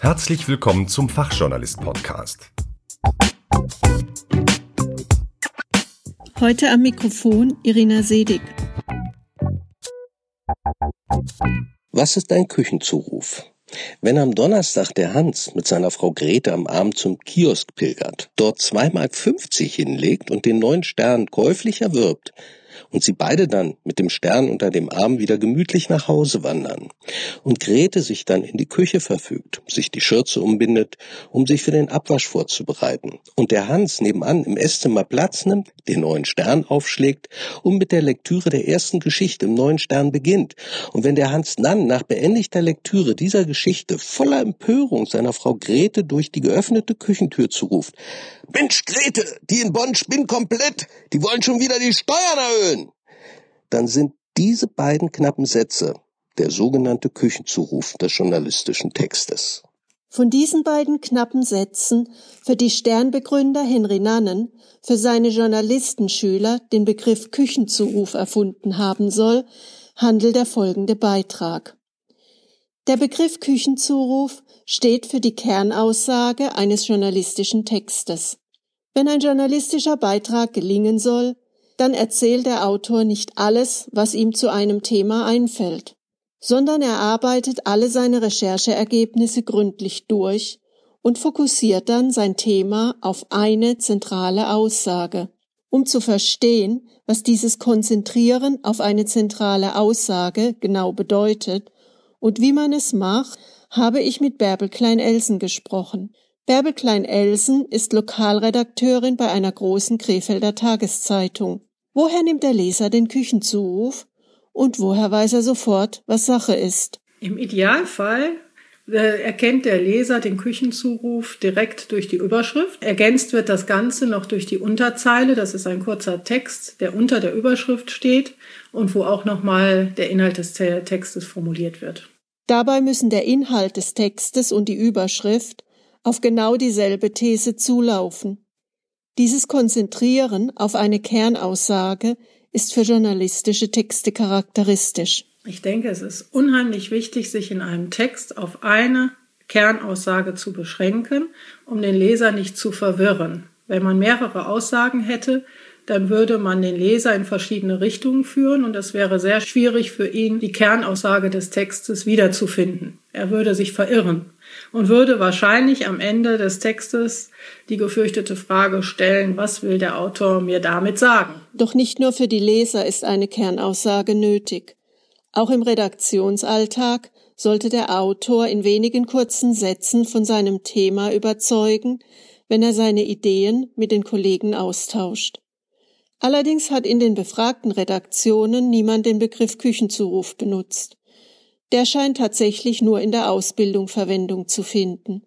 Herzlich willkommen zum Fachjournalist-Podcast. Heute am Mikrofon Irina Sedig. Was ist ein Küchenzuruf? Wenn am Donnerstag der Hans mit seiner Frau Grete am Abend zum Kiosk pilgert, dort zweimal 50 hinlegt und den neuen Stern käuflich erwirbt, und sie beide dann mit dem Stern unter dem Arm wieder gemütlich nach Hause wandern. Und Grete sich dann in die Küche verfügt, sich die Schürze umbindet, um sich für den Abwasch vorzubereiten. Und der Hans nebenan im Esszimmer Platz nimmt, den neuen Stern aufschlägt und mit der Lektüre der ersten Geschichte im neuen Stern beginnt. Und wenn der Hans dann nach beendigter Lektüre dieser Geschichte voller Empörung seiner Frau Grete durch die geöffnete Küchentür zuruft, Mensch, Grete, die in Bonn spinnen komplett, die wollen schon wieder die Steuern erhöhen. Dann sind diese beiden knappen Sätze der sogenannte Küchenzuruf des journalistischen Textes. Von diesen beiden knappen Sätzen, für die Sternbegründer Henry Nannen für seine Journalistenschüler den Begriff Küchenzuruf erfunden haben soll, handelt der folgende Beitrag. Der Begriff Küchenzuruf steht für die Kernaussage eines journalistischen Textes. Wenn ein journalistischer Beitrag gelingen soll, dann erzählt der Autor nicht alles, was ihm zu einem Thema einfällt, sondern er arbeitet alle seine Rechercheergebnisse gründlich durch und fokussiert dann sein Thema auf eine zentrale Aussage. Um zu verstehen, was dieses Konzentrieren auf eine zentrale Aussage genau bedeutet, und wie man es macht, habe ich mit Bärbel Klein-Elsen gesprochen. Bärbel Klein-Elsen ist Lokalredakteurin bei einer großen Krefelder Tageszeitung. Woher nimmt der Leser den Küchenzuruf? Und woher weiß er sofort, was Sache ist? Im Idealfall äh, erkennt der Leser den Küchenzuruf direkt durch die Überschrift. Ergänzt wird das Ganze noch durch die Unterzeile. Das ist ein kurzer Text, der unter der Überschrift steht und wo auch nochmal der Inhalt des Textes formuliert wird. Dabei müssen der Inhalt des Textes und die Überschrift auf genau dieselbe These zulaufen. Dieses Konzentrieren auf eine Kernaussage ist für journalistische Texte charakteristisch. Ich denke, es ist unheimlich wichtig, sich in einem Text auf eine Kernaussage zu beschränken, um den Leser nicht zu verwirren. Wenn man mehrere Aussagen hätte, dann würde man den Leser in verschiedene Richtungen führen und es wäre sehr schwierig für ihn, die Kernaussage des Textes wiederzufinden. Er würde sich verirren und würde wahrscheinlich am Ende des Textes die gefürchtete Frage stellen, was will der Autor mir damit sagen? Doch nicht nur für die Leser ist eine Kernaussage nötig. Auch im Redaktionsalltag sollte der Autor in wenigen kurzen Sätzen von seinem Thema überzeugen, wenn er seine Ideen mit den Kollegen austauscht. Allerdings hat in den befragten Redaktionen niemand den Begriff Küchenzuruf benutzt. Der scheint tatsächlich nur in der Ausbildung Verwendung zu finden.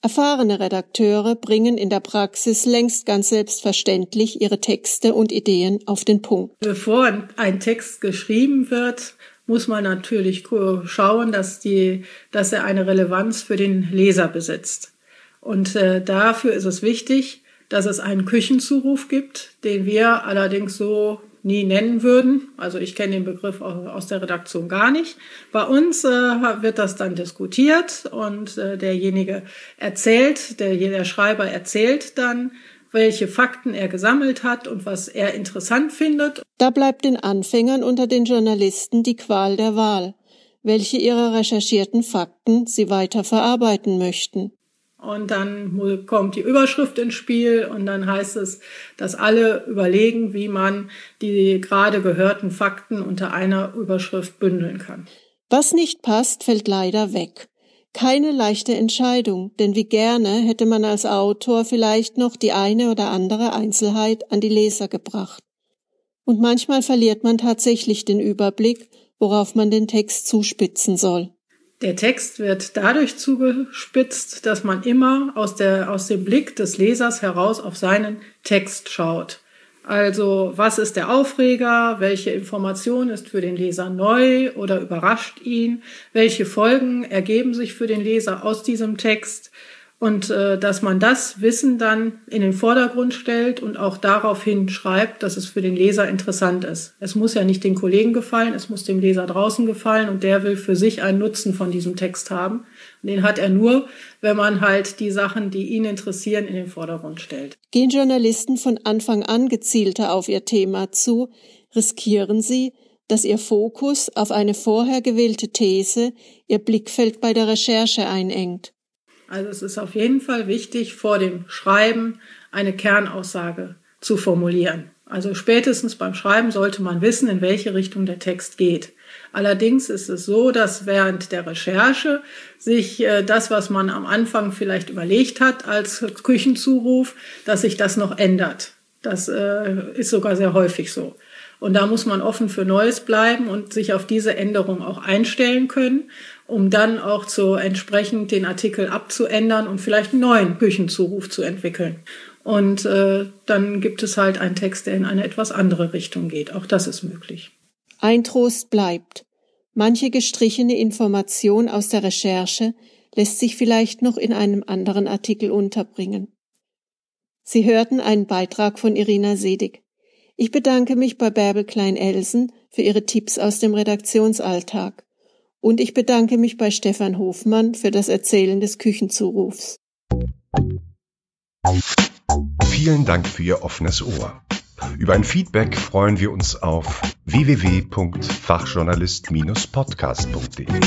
Erfahrene Redakteure bringen in der Praxis längst ganz selbstverständlich ihre Texte und Ideen auf den Punkt. Bevor ein Text geschrieben wird, muss man natürlich schauen, dass, die, dass er eine Relevanz für den Leser besitzt. Und äh, dafür ist es wichtig, dass es einen Küchenzuruf gibt, den wir allerdings so nie nennen würden. Also ich kenne den Begriff aus der Redaktion gar nicht. Bei uns äh, wird das dann diskutiert und äh, derjenige erzählt, der, der Schreiber erzählt dann, welche Fakten er gesammelt hat und was er interessant findet. Da bleibt den Anfängern unter den Journalisten die Qual der Wahl, welche ihrer recherchierten Fakten sie weiter verarbeiten möchten. Und dann kommt die Überschrift ins Spiel und dann heißt es, dass alle überlegen, wie man die gerade gehörten Fakten unter einer Überschrift bündeln kann. Was nicht passt, fällt leider weg. Keine leichte Entscheidung, denn wie gerne hätte man als Autor vielleicht noch die eine oder andere Einzelheit an die Leser gebracht. Und manchmal verliert man tatsächlich den Überblick, worauf man den Text zuspitzen soll. Der Text wird dadurch zugespitzt, dass man immer aus, der, aus dem Blick des Lesers heraus auf seinen Text schaut. Also was ist der Aufreger? Welche Information ist für den Leser neu oder überrascht ihn? Welche Folgen ergeben sich für den Leser aus diesem Text? Und äh, dass man das Wissen dann in den Vordergrund stellt und auch daraufhin schreibt, dass es für den Leser interessant ist. Es muss ja nicht den Kollegen gefallen, es muss dem Leser draußen gefallen und der will für sich einen Nutzen von diesem Text haben. Und den hat er nur, wenn man halt die Sachen, die ihn interessieren, in den Vordergrund stellt. Gehen Journalisten von Anfang an gezielter auf ihr Thema zu, riskieren sie, dass ihr Fokus auf eine vorher gewählte These ihr Blickfeld bei der Recherche einengt. Also es ist auf jeden Fall wichtig, vor dem Schreiben eine Kernaussage zu formulieren. Also spätestens beim Schreiben sollte man wissen, in welche Richtung der Text geht. Allerdings ist es so, dass während der Recherche sich äh, das, was man am Anfang vielleicht überlegt hat als Küchenzuruf, dass sich das noch ändert. Das äh, ist sogar sehr häufig so. Und da muss man offen für Neues bleiben und sich auf diese Änderung auch einstellen können, um dann auch zu entsprechend den Artikel abzuändern und vielleicht einen neuen Küchenzuruf zu entwickeln. Und äh, dann gibt es halt einen Text, der in eine etwas andere Richtung geht. Auch das ist möglich. Ein Trost bleibt. Manche gestrichene Information aus der Recherche lässt sich vielleicht noch in einem anderen Artikel unterbringen. Sie hörten einen Beitrag von Irina Sedig. Ich bedanke mich bei Bärbel Klein-Elsen für ihre Tipps aus dem Redaktionsalltag. Und ich bedanke mich bei Stefan Hofmann für das Erzählen des Küchenzurufs. Vielen Dank für Ihr offenes Ohr. Über ein Feedback freuen wir uns auf www.fachjournalist-podcast.de.